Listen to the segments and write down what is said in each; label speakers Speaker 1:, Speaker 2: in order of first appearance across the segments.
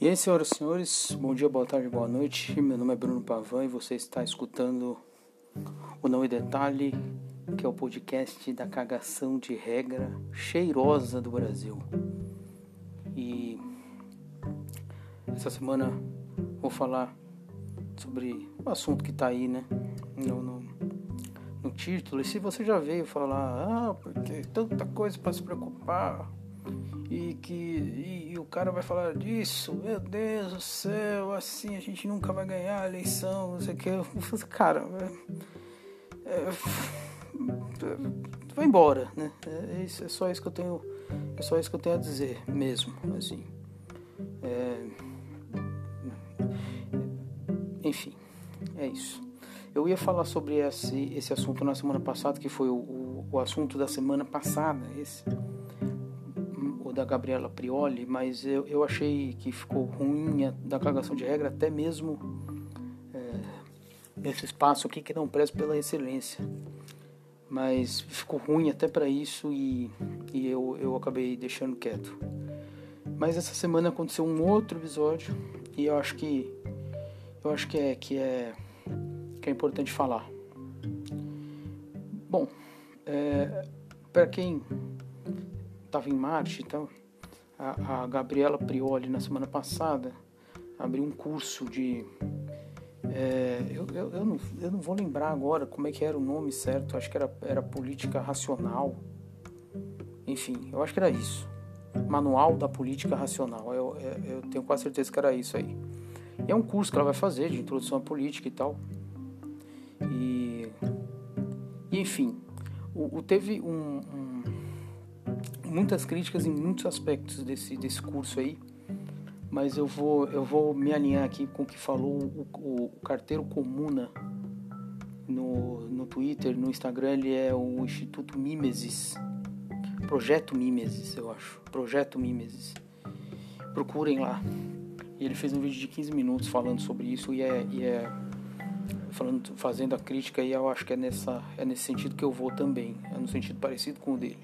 Speaker 1: E aí, senhoras e senhores, bom dia, boa tarde, boa noite. Meu nome é Bruno Pavan e você está escutando o Não em Detalhe, que é o podcast da cagação de regra cheirosa do Brasil. E essa semana vou falar sobre o assunto que está aí, né? No, no, no título. E se você já veio falar, ah, porque tanta coisa para se preocupar e que e, e, o cara vai falar disso, meu Deus do céu, assim a gente nunca vai ganhar a eleição, não sei o que. Cara, é, é, vai embora, né? É, isso, é só isso que eu tenho, é só isso que eu tenho a dizer mesmo, assim. É, enfim, é isso. Eu ia falar sobre esse, esse assunto na semana passada, que foi o, o, o assunto da semana passada, esse da Gabriela Prioli, mas eu, eu achei que ficou ruim a, da cagação de regra, até mesmo é, esse espaço aqui que não preza pela excelência. Mas ficou ruim até para isso e, e eu, eu acabei deixando quieto. Mas essa semana aconteceu um outro episódio e eu acho que eu acho que é que é que é importante falar. Bom, é, para quem estava em Marte, então a, a, Gabriela Prioli na semana passada abriu um curso de é, eu, eu, eu, não, eu não vou lembrar agora como é que era o nome certo, acho que era, era política racional. Enfim, eu acho que era isso. Manual da Política Racional. Eu, eu, eu tenho quase certeza que era isso aí. E é um curso que ela vai fazer de introdução à política e tal. E, e enfim, o, o teve um, um muitas críticas em muitos aspectos desse, desse curso aí, mas eu vou, eu vou me alinhar aqui com o que falou o, o, o carteiro comuna no, no Twitter, no Instagram, ele é o Instituto Mimesis, Projeto Mimesis, eu acho, Projeto Mimesis. Procurem lá. E ele fez um vídeo de 15 minutos falando sobre isso e é, e é falando, fazendo a crítica e eu acho que é, nessa, é nesse sentido que eu vou também, é no sentido parecido com o dele.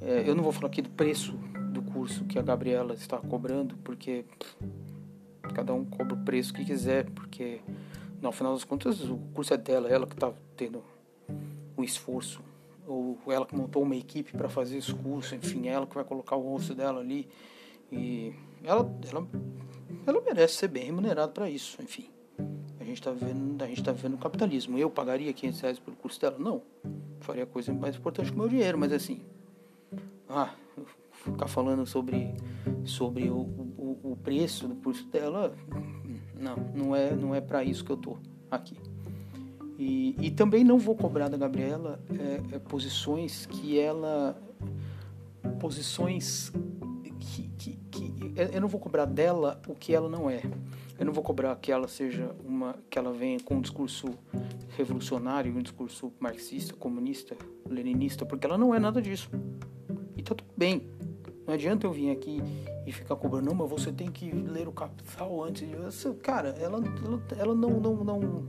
Speaker 1: É, eu não vou falar aqui do preço do curso que a Gabriela está cobrando, porque cada um cobra o preço que quiser, porque no final das contas o curso é dela, ela que está tendo um esforço, ou ela que montou uma equipe para fazer esse curso, enfim, ela que vai colocar o rosto dela ali e ela, ela, ela merece ser bem remunerada para isso, enfim. A gente está vendo, a gente tá vendo o capitalismo. Eu pagaria 500 reais pelo curso dela? Não. Faria coisa mais importante que o meu dinheiro, mas assim, ah, ficar falando sobre, sobre o, o, o preço do curso dela, não, não é, não é para isso que eu tô aqui. E, e também não vou cobrar da Gabriela é, é, posições que ela. Posições que, que, que. Eu não vou cobrar dela o que ela não é. Eu não vou cobrar que ela seja uma. que ela venha com um discurso revolucionário, um discurso marxista, comunista, leninista, porque ela não é nada disso. E tá tudo bem. Não adianta eu vir aqui e ficar cobrando, não, mas você tem que ler o Capital antes. Cara, ela, ela, ela não, não, não,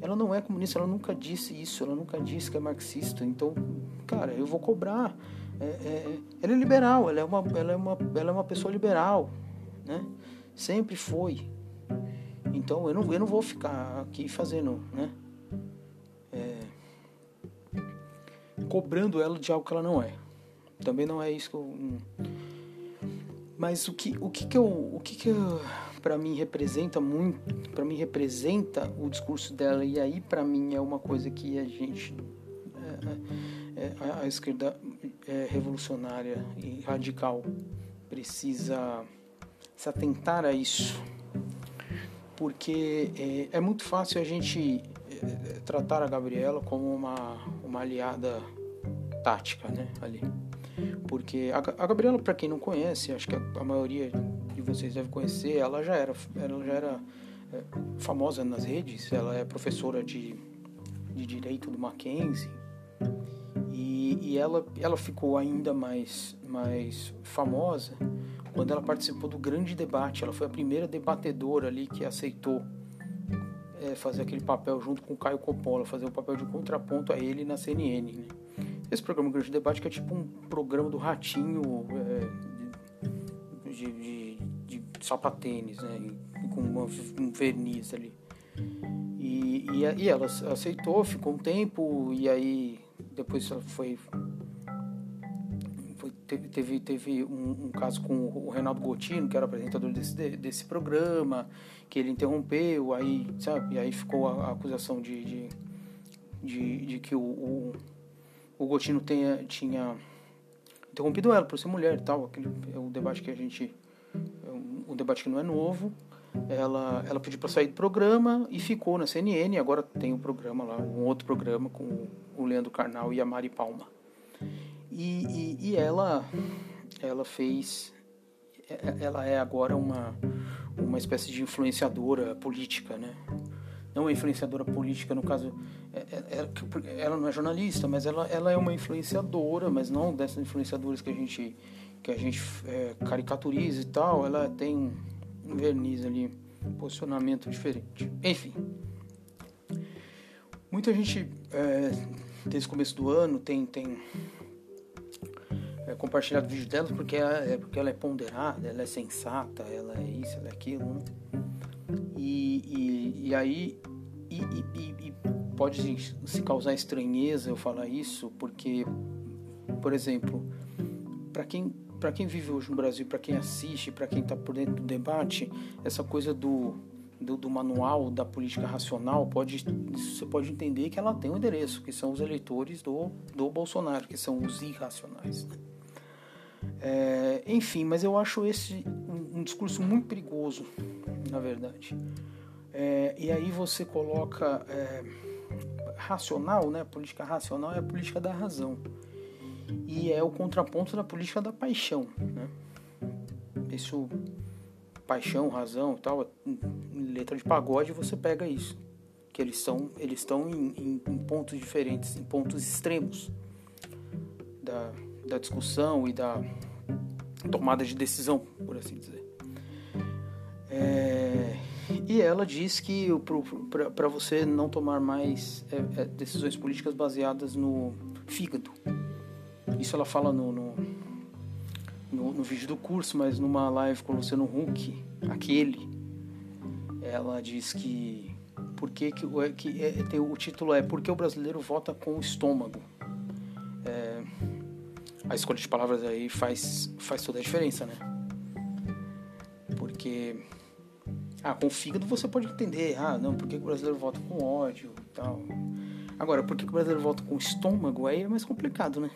Speaker 1: ela não é comunista, ela nunca disse isso, ela nunca disse que é marxista. Então, cara, eu vou cobrar. É, é, ela é liberal, ela é, uma, ela, é uma, ela é uma pessoa liberal, né? Sempre foi. Então, eu não, eu não vou ficar aqui fazendo, né? É, cobrando ela de algo que ela não é. Também não é isso que eu. Hum. Mas o que, o que, que eu. O que, que para mim representa muito. para mim representa o discurso dela, e aí para mim é uma coisa que a gente. É, é, é a esquerda é, revolucionária e radical precisa se atentar a isso. Porque é, é muito fácil a gente é, tratar a Gabriela como uma, uma aliada tática, né? Ali. Porque a, Gabriela, para quem não conhece, acho que a, a, maioria de vocês deve conhecer, ela já era, ela já era é, famosa nas redes, ela é professora de, de Direito do Mackenzie e, e ela, ela ficou ainda mais, mais famosa quando ela participou do grande debate. Ela foi a primeira debatedora ali que aceitou é, fazer aquele papel junto com o Caio Coppola, fazer o papel de contraponto a ele na CNN. Né? Esse programa Grande Debate que é tipo um programa do ratinho é, de, de, de, sapatênis, né? Com uma, um verniz ali. E, e, e, ela aceitou, ficou um tempo, e aí depois ela foi. foi teve teve, teve um, um, caso com o Renato Gotino, que era apresentador desse, desse programa, que ele interrompeu, aí, sabe? E aí ficou a, a acusação de, de, de, de, que o, o, o Gotino tenha, tinha interrompido ela por ser mulher e tal. Aquele, é o debate que a gente. É um, um debate que não é novo. Ela, ela pediu para sair do programa e ficou na CNN. Agora tem um programa lá, um outro programa com o Leandro Carnal e a Mari Palma. E, e, e ela, ela fez. É, ela é agora uma, uma espécie de influenciadora política, né? Não é influenciadora política, no caso, é, é, é, ela não é jornalista, mas ela, ela é uma influenciadora, mas não dessas influenciadoras que a gente, que a gente é, caricaturiza e tal. Ela tem um verniz ali, um posicionamento diferente. Enfim, muita gente é, desde o começo do ano tem, tem é, compartilhado vídeo dela porque é, porque ela é ponderada, ela é sensata, ela é isso, ela é aquilo, né? E, e, e aí e, e, pode se causar estranheza eu falar isso, porque, por exemplo, para quem para quem vive hoje no Brasil, para quem assiste, para quem está por dentro do debate, essa coisa do, do, do, manual da política racional pode você pode entender que ela tem um endereço, que são os eleitores do, do Bolsonaro, que são os irracionais. Né? É, enfim, mas eu acho esse um, um, discurso muito perigoso, na verdade. É, e aí você coloca é, racional, né? Política racional é a política da razão e é o contraponto da política da paixão, né? Isso, paixão, razão, tal, letra de pagode você pega isso, que eles são, eles estão em, em, em pontos diferentes, em pontos extremos da, da discussão e da tomada de decisão, por assim dizer. É, e ela diz que para você não tomar mais é, é, decisões políticas baseadas no fígado, isso ela fala no, no, no, no vídeo do curso, mas numa live com o Luciano Huck, aquele, ela diz que por que, que, que é, tem, o título é Por que o brasileiro vota com o estômago? É, a escolha de palavras aí faz, faz toda a diferença, né? Porque ah, com o fígado você pode entender, ah, não, por que o brasileiro vota com ódio e tal. Agora, por que o brasileiro vota com estômago? Aí é mais complicado, né?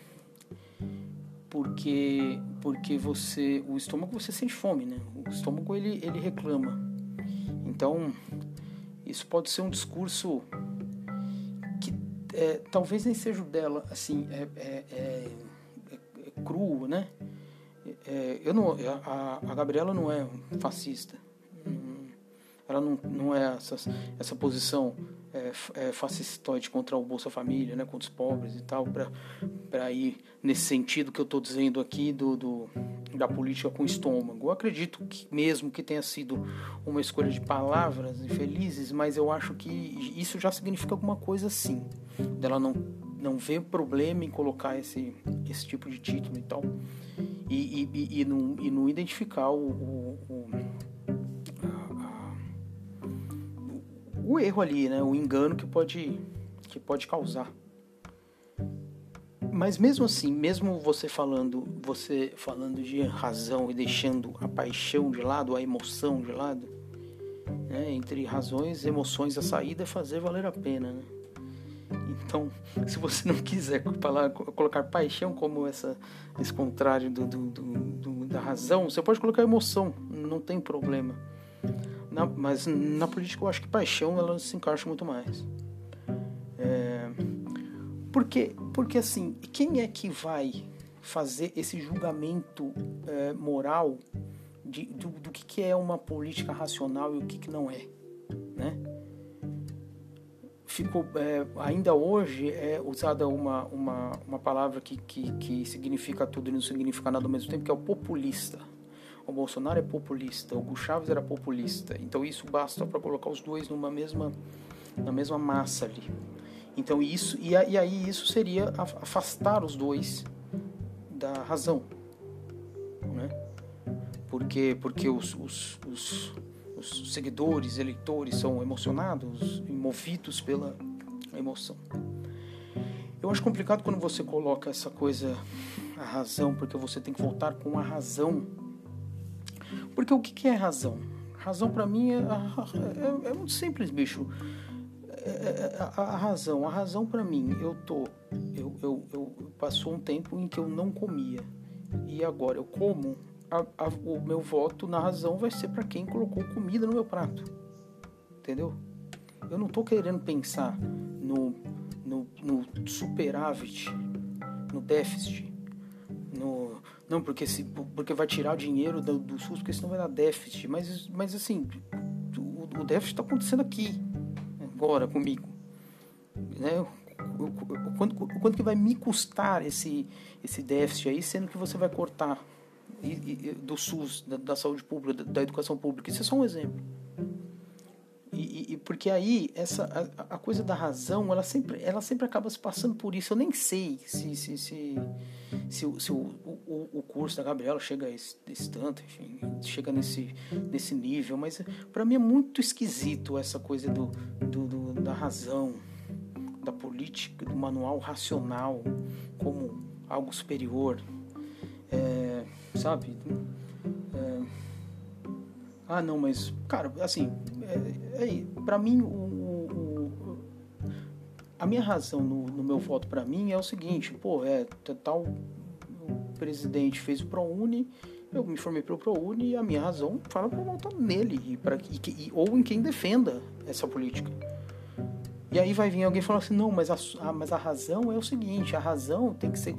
Speaker 1: porque porque você o estômago você sente fome, né? O estômago ele ele reclama. Então isso pode ser um discurso que é, talvez nem seja o dela, assim é, é, é, é cru, né? É, eu não a, a Gabriela não é fascista, ela não, não é essa, essa posição é, é, fascistoide contra o Bolsa Família, né, contra os pobres e tal, para ir nesse sentido que eu estou dizendo aqui do, do, da política com estômago. Eu acredito que mesmo que tenha sido uma escolha de palavras infelizes, mas eu acho que isso já significa alguma coisa sim, dela não não vê problema em colocar esse, esse tipo de título e tal e, e, e, não, e não identificar o, o, o o erro ali, né? O engano que pode, que pode causar. Mas mesmo assim, mesmo você falando, você falando de razão e deixando a paixão de lado, a emoção de lado, né? entre razões, emoções, a saída é fazer valer a pena. Né? Então, se você não quiser falar, colocar paixão como essa, esse contrário do, do, do, da razão, você pode colocar emoção, não tem problema. Na, mas na política eu acho que paixão ela se encaixa muito mais. É, porque, porque assim, quem é que vai fazer esse julgamento é, moral de, do, do que, que é uma política racional e o que, que não é, né? Ficou, é, ainda hoje é usada uma, uma, uma palavra que, que, que significa tudo e não significa nada ao mesmo tempo, que é o populista o Bolsonaro é populista, o Hugo era populista. Então isso basta para colocar os dois numa mesma, na mesma massa ali. Então isso e, e aí isso seria afastar os dois da razão, né? porque, porque os, os, os, os seguidores, eleitores são emocionados movidos pela emoção. Eu acho complicado quando você coloca essa coisa, a razão, porque você tem que voltar com a razão. Porque o que é razão? Razão para mim é, é, é, muito simples, bicho. É, é, a, a, razão, a razão para mim, eu tô, eu, eu, eu passou um tempo em que eu não comia e agora eu como. A, a, o meu voto na razão vai ser para quem colocou comida no meu prato, entendeu? Eu não tô querendo pensar no no, no superávit, no déficit, no não porque se porque vai tirar o dinheiro do, do SUS porque senão vai dar déficit, mas mas assim o, o déficit está acontecendo aqui agora comigo, né? O, quanto, o quanto que vai me custar esse esse déficit aí, sendo que você vai cortar e, e, do SUS, da, da saúde pública, da, da educação pública. Isso é só um exemplo. E, e, porque aí essa a, a, coisa da razão ela sempre ela sempre acaba se passando por isso. Eu nem sei se se se, se, se o, o, o, curso da Gabriela chega a esse, esse, tanto enfim chega nesse nesse nível mas para mim é muito esquisito essa coisa do, do, do, da razão da política do manual racional como algo superior. É, sabe? É, ah, não, mas, cara, assim, é, é, para mim, o, o, a minha razão no, no meu voto para mim é o seguinte, pô, é tal presidente fez o ProUni, eu me formei para o ProUni e a minha razão fala para votar nele e pra, e, ou em quem defenda essa política. E aí vai vir alguém falar assim, não, mas a, a, mas a razão é o seguinte, a razão tem que ser,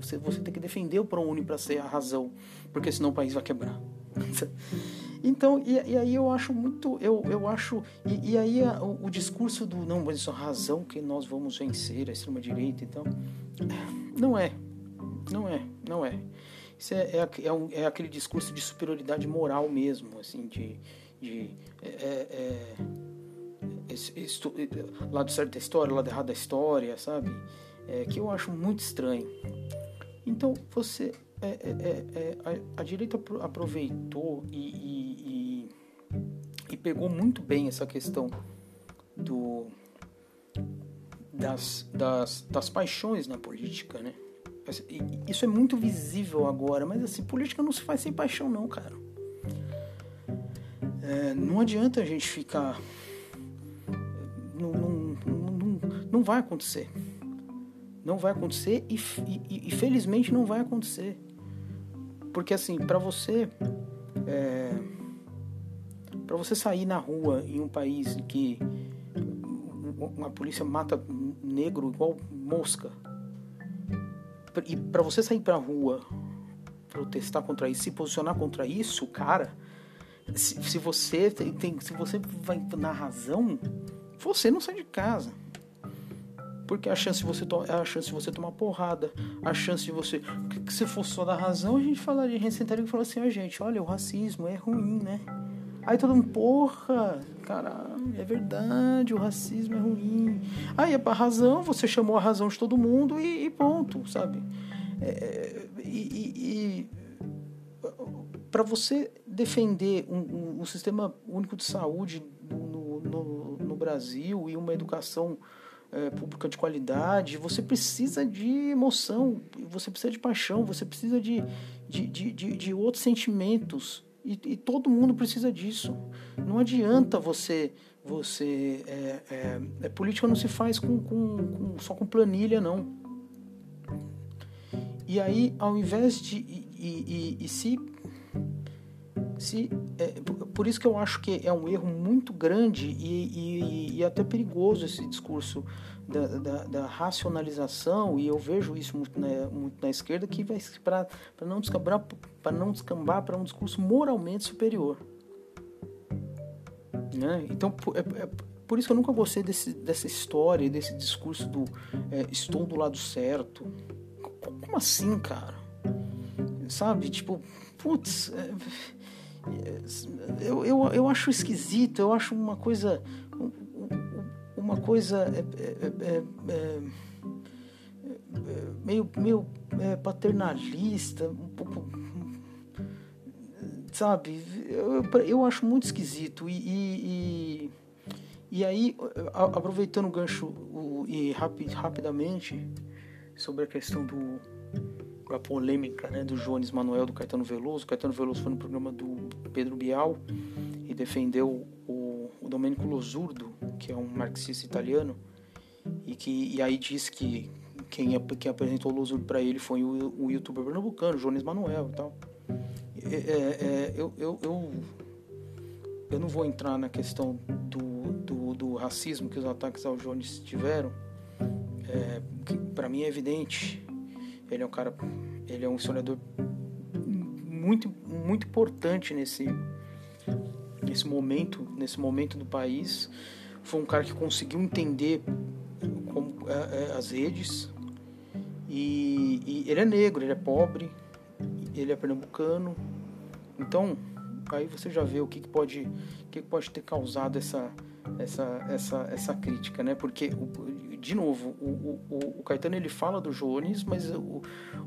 Speaker 1: você, você tem que defender o ProUni para ser a razão, porque senão o país vai quebrar. Então, e, e, aí eu acho muito, eu, eu acho, e, e aí a, o, o, discurso do não, mas isso é razão que nós vamos vencer a extrema-direita, então, não é, não é, não é. Isso é, é, é, um, é aquele discurso de superioridade moral mesmo, assim, de, de é, é, é lado certo da história, lado errado da história, sabe? É, que eu acho muito estranho. Então, você é, é, é, é, a, a, direita aproveitou e, e, e, e, pegou muito bem essa questão do, das, das, das paixões na política, né? Isso é muito visível agora, mas assim, política não se faz sem paixão não, cara. É, não adianta a gente ficar. Não, não, não, não vai acontecer. Não vai acontecer e, e, e felizmente não vai acontecer. Porque assim, para você é, para você sair na rua em um país em que uma polícia mata negro igual mosca e para você sair para rua protestar contra isso, se posicionar contra isso, cara, se, se você tem, se você vai na razão, você não sai de casa. Porque a chance de você, a chance de você tomar porrada, a chance de você. Que se fosse só da razão, a gente falaria, a gente sentaria e falaria assim, ó, oh, gente, olha, o racismo é ruim, né? Aí todo mundo, porra, caralho, é verdade, o racismo é ruim. Aí é pra razão, você chamou a razão de todo mundo e, e ponto, sabe? É, e, e, e para você defender um, um, um, sistema único de saúde no, no, no Brasil e uma educação é, pública de qualidade, você precisa de emoção, você precisa de paixão, você precisa de, de, de, de, de outros sentimentos. E, e, todo mundo precisa disso. Não adianta você. você é, é, política não se faz com, com, com, só com planilha, não. E aí, ao invés de. E, e, e se se é, por isso que eu acho que é um erro muito grande e, e, e até perigoso esse discurso da, da, da, racionalização e eu vejo isso muito na, muito na esquerda que vai para não descambar para não descambar para um discurso moralmente superior. Né? então é, é, por isso que eu nunca gostei desse, dessa história desse discurso do é, estou do lado certo. Como assim cara? Sabe tipo putz é, eu, eu, eu acho esquisito, eu acho uma coisa. Uma coisa. É, é, é, meio, meio paternalista, um pouco. sabe, eu, eu acho muito esquisito. E, e, e, aí, aproveitando o gancho o, e rapi, rapidamente sobre a questão do a polêmica né, do Jones Manuel do Caetano Veloso. O Caetano Veloso foi no programa do Pedro Bial e defendeu o, o Domenico Losurdo, que é um marxista italiano, e que e aí disse que quem, quem apresentou o Losurdo para ele foi o, o youtuber pernambucano, Jones Manuel e tal. É, é, é, eu, eu, eu, eu não vou entrar na questão do, do, do racismo que os ataques ao Jones tiveram, é, para mim é evidente. Ele é um cara, ele é um historiador muito, muito importante nesse, nesse momento, nesse momento do país. Foi um cara que conseguiu entender como, é, é, as redes. E, e ele é negro, ele é pobre, ele é pernambucano. Então, aí você já vê o que, que pode, o que, que pode ter causado essa, essa, essa, essa crítica, né? Porque, de novo, o, o, o Caetano ele fala do Jones, mas o,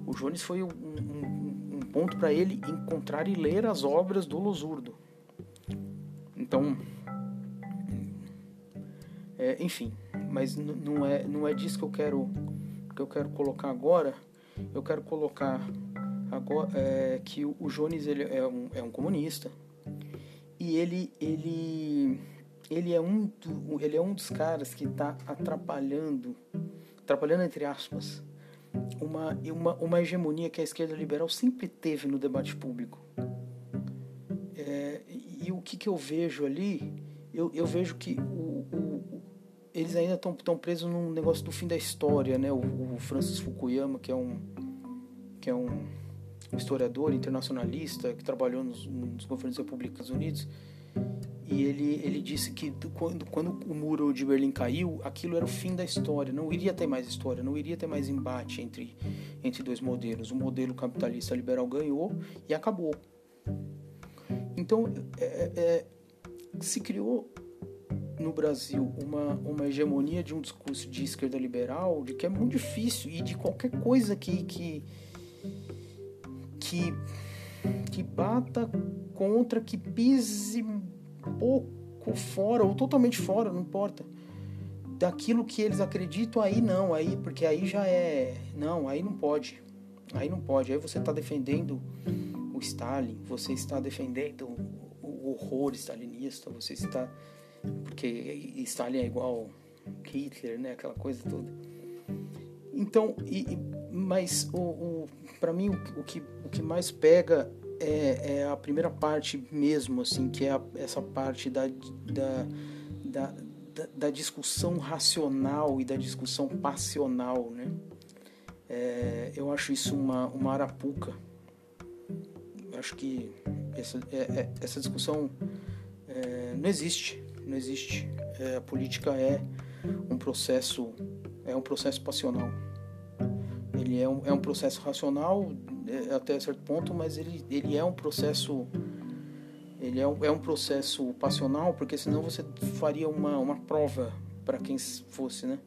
Speaker 1: o Jones foi um, um, ponto para ele encontrar e ler as obras do Losurdo. Então, é, enfim, mas não é, não é disso que eu quero que eu quero colocar agora. Eu quero colocar agora é, que o, Jones ele é um, é um comunista e ele ele ele é um do, ele é um dos caras que está atrapalhando atrapalhando entre aspas uma, uma uma hegemonia que a esquerda liberal sempre teve no debate público é, e, o que, que eu vejo ali eu, eu vejo que o, o eles ainda estão presos num negócio do fim da história, né? O, o, Francis Fukuyama, que é um que é um historiador internacionalista que trabalhou nos, nos governos republicanos Unidos, e ele ele disse que quando quando o muro de Berlim caiu, aquilo era o fim da história, não iria ter mais história, não iria ter mais embate entre entre dois modelos. O modelo capitalista liberal ganhou e acabou. Então, é, é, é se criou no Brasil uma, uma hegemonia de um discurso de esquerda liberal, de que é muito difícil e de qualquer coisa que que que, que bata contra, que pise pouco fora ou totalmente fora, não importa, daquilo que eles acreditam, aí não, aí porque aí já é, não, aí não pode, aí não pode, aí você está defendendo o Stalin, você está defendendo o horror stalinista, você está porque Stalin é igual Hitler, né? Aquela coisa toda. Então, e, mas o, o para mim o, o, que, o que mais pega é, é, a primeira parte mesmo, assim, que é a, essa parte da, da, da, da, discussão racional e da discussão passional, né? É, eu acho isso uma, uma arapuca. Eu acho que essa, é, é essa discussão é, não existe não existe. É, a política é um processo, é um processo passional. Ele é um, é um processo racional é, até certo ponto, mas ele, ele é um processo ele é um, é um processo passional, porque senão você faria uma, uma prova para quem fosse, né?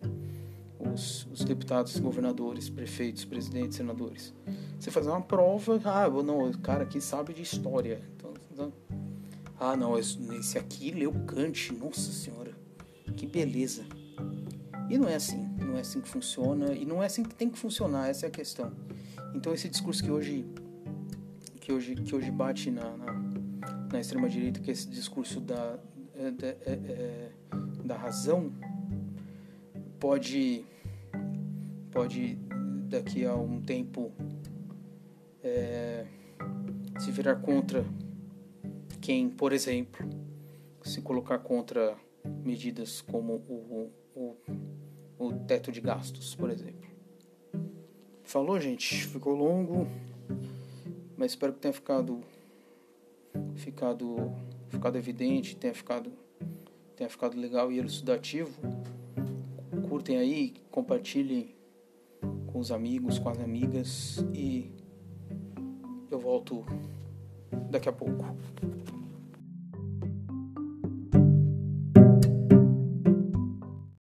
Speaker 1: Os, os, deputados, governadores, prefeitos, presidentes, senadores. Você fazer uma prova, ah, não, o cara aqui sabe de história. Então, então ah, não, esse aqui leu Kant, nossa senhora, que beleza. E não é assim, não é assim que funciona, e não é assim que tem que funcionar, essa é a questão. Então esse discurso que hoje que hoje, que hoje bate na, na, na extrema-direita, que é esse discurso da, é, da, é, é, da razão, pode, pode daqui a um tempo é, se virar contra quem, por exemplo, se colocar contra medidas como o, o, o teto de gastos, por exemplo. Falou, gente? Ficou longo, mas espero que tenha ficado ficado ficado evidente, tenha ficado tenha ficado legal e elucidativo. Curtem aí, compartilhem com os amigos, com as amigas e eu volto daqui a pouco.